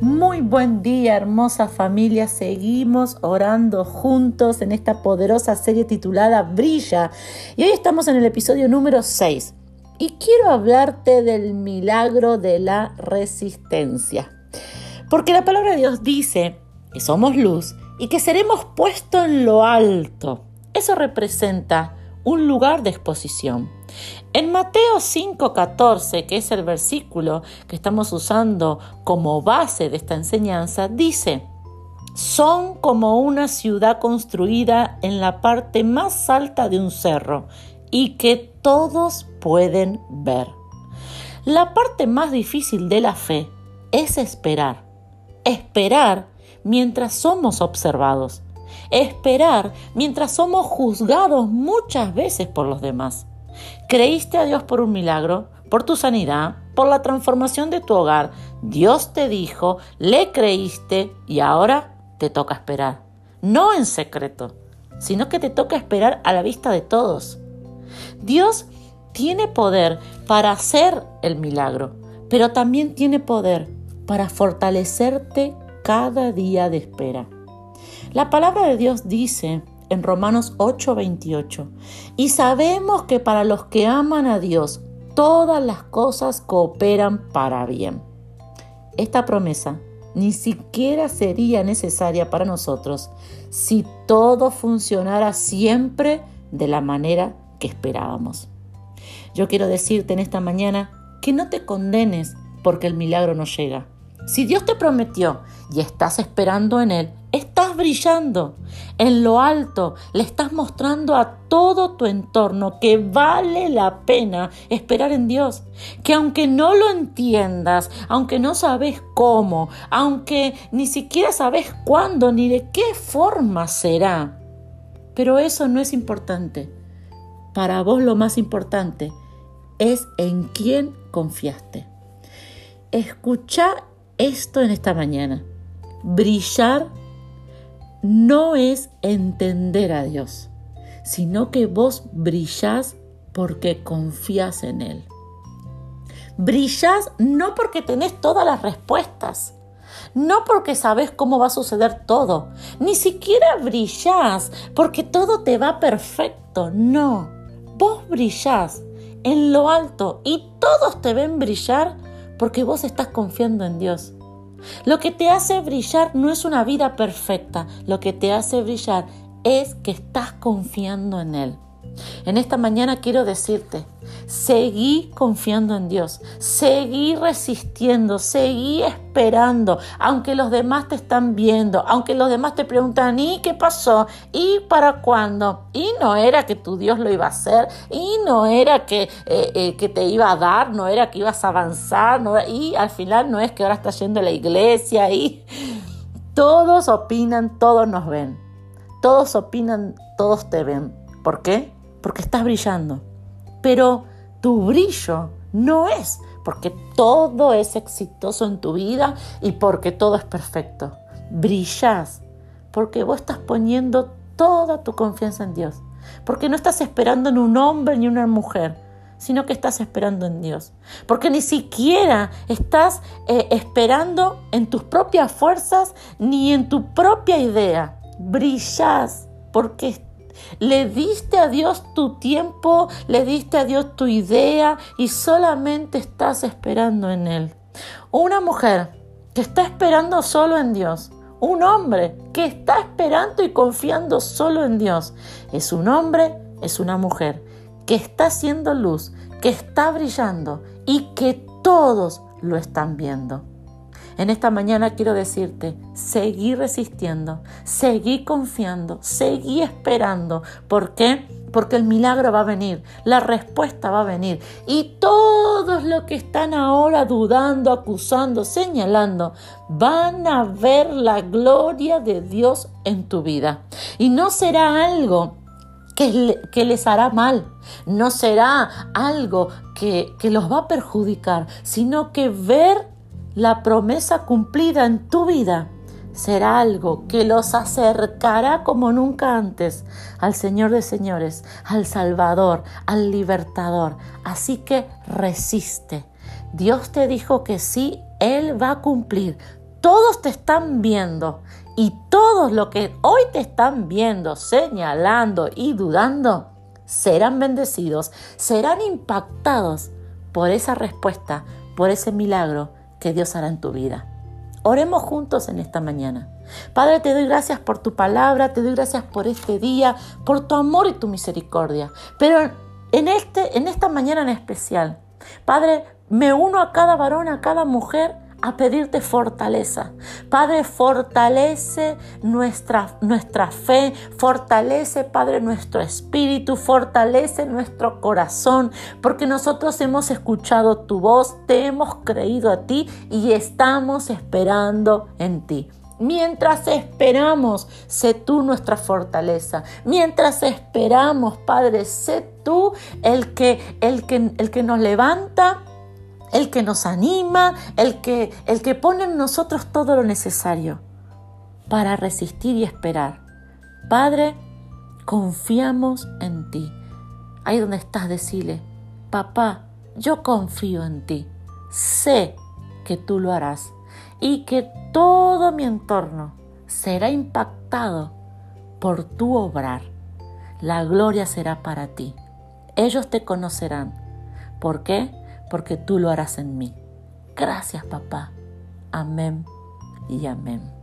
Muy buen día, hermosa familia. Seguimos orando juntos en esta poderosa serie titulada Brilla. Y hoy estamos en el episodio número 6. Y quiero hablarte del milagro de la resistencia. Porque la palabra de Dios dice que somos luz y que seremos puestos en lo alto. Eso representa un lugar de exposición. En Mateo 5:14, que es el versículo que estamos usando como base de esta enseñanza, dice, son como una ciudad construida en la parte más alta de un cerro y que todos pueden ver. La parte más difícil de la fe es esperar. Esperar mientras somos observados. Esperar mientras somos juzgados muchas veces por los demás. Creíste a Dios por un milagro, por tu sanidad, por la transformación de tu hogar. Dios te dijo, le creíste y ahora te toca esperar. No en secreto, sino que te toca esperar a la vista de todos. Dios tiene poder para hacer el milagro, pero también tiene poder para fortalecerte cada día de espera. La palabra de Dios dice en Romanos 8:28. Y sabemos que para los que aman a Dios, todas las cosas cooperan para bien. Esta promesa ni siquiera sería necesaria para nosotros si todo funcionara siempre de la manera que esperábamos. Yo quiero decirte en esta mañana que no te condenes porque el milagro no llega. Si Dios te prometió y estás esperando en Él, brillando. En lo alto le estás mostrando a todo tu entorno que vale la pena esperar en Dios. Que aunque no lo entiendas, aunque no sabes cómo, aunque ni siquiera sabes cuándo ni de qué forma será, pero eso no es importante. Para vos lo más importante es en quién confiaste. Escucha esto en esta mañana. Brillar no es entender a Dios, sino que vos brillás porque confías en Él. Brillás no porque tenés todas las respuestas, no porque sabes cómo va a suceder todo, ni siquiera brillás porque todo te va perfecto, no. Vos brillás en lo alto y todos te ven brillar porque vos estás confiando en Dios. Lo que te hace brillar no es una vida perfecta, lo que te hace brillar es que estás confiando en Él. En esta mañana quiero decirte, seguí confiando en Dios, seguí resistiendo, seguí esperando, aunque los demás te están viendo, aunque los demás te preguntan, ¿y qué pasó? ¿Y para cuándo? Y no era que tu Dios lo iba a hacer, y no era que, eh, eh, que te iba a dar, no era que ibas a avanzar, y al final no es que ahora estás yendo a la iglesia, y todos opinan, todos nos ven, todos opinan, todos te ven. ¿Por qué? porque estás brillando. Pero tu brillo no es porque todo es exitoso en tu vida y porque todo es perfecto. Brillas porque vos estás poniendo toda tu confianza en Dios. Porque no estás esperando en un hombre ni una mujer, sino que estás esperando en Dios. Porque ni siquiera estás eh, esperando en tus propias fuerzas ni en tu propia idea. Brillas porque le diste a Dios tu tiempo, le diste a Dios tu idea y solamente estás esperando en Él. Una mujer que está esperando solo en Dios. Un hombre que está esperando y confiando solo en Dios. Es un hombre, es una mujer que está haciendo luz, que está brillando y que todos lo están viendo. En esta mañana quiero decirte, seguí resistiendo, seguí confiando, seguí esperando. ¿Por qué? Porque el milagro va a venir, la respuesta va a venir. Y todos los que están ahora dudando, acusando, señalando, van a ver la gloria de Dios en tu vida. Y no será algo que, les hará mal, no será algo que, que los va a perjudicar, sino que ver la promesa cumplida en tu vida será algo que los acercará como nunca antes al Señor de señores, al Salvador, al Libertador. Así que resiste. Dios te dijo que sí, Él va a cumplir todos te están viendo y todos los que hoy te están viendo, señalando y dudando, serán bendecidos, serán impactados por esa respuesta, por ese milagro que Dios hará en tu vida. Oremos juntos en esta mañana. Padre, te doy gracias por tu palabra, te doy gracias por este día, por tu amor y tu misericordia. Pero en, este, en esta mañana en especial, Padre, me uno a cada varón, a cada mujer a pedirte fortaleza. Padre, fortalece nuestra, nuestra fe, fortalece, Padre, nuestro espíritu, fortalece nuestro corazón, porque nosotros hemos escuchado tu voz, te hemos creído a ti y estamos esperando en ti. Mientras esperamos, sé tú nuestra fortaleza. Mientras esperamos, Padre, sé tú el que, el que, el que nos levanta el que nos anima, el que, el que pone en nosotros todo lo necesario para resistir y esperar. Padre, confiamos en ti. Ahí donde estás, decile, papá, yo confío en ti. Sé que tú lo harás y que todo mi entorno será impactado por tu obrar. La gloria será para ti. Ellos te conocerán. ¿Por qué? Porque tú lo harás en mí. Gracias, papá. Amén y amén.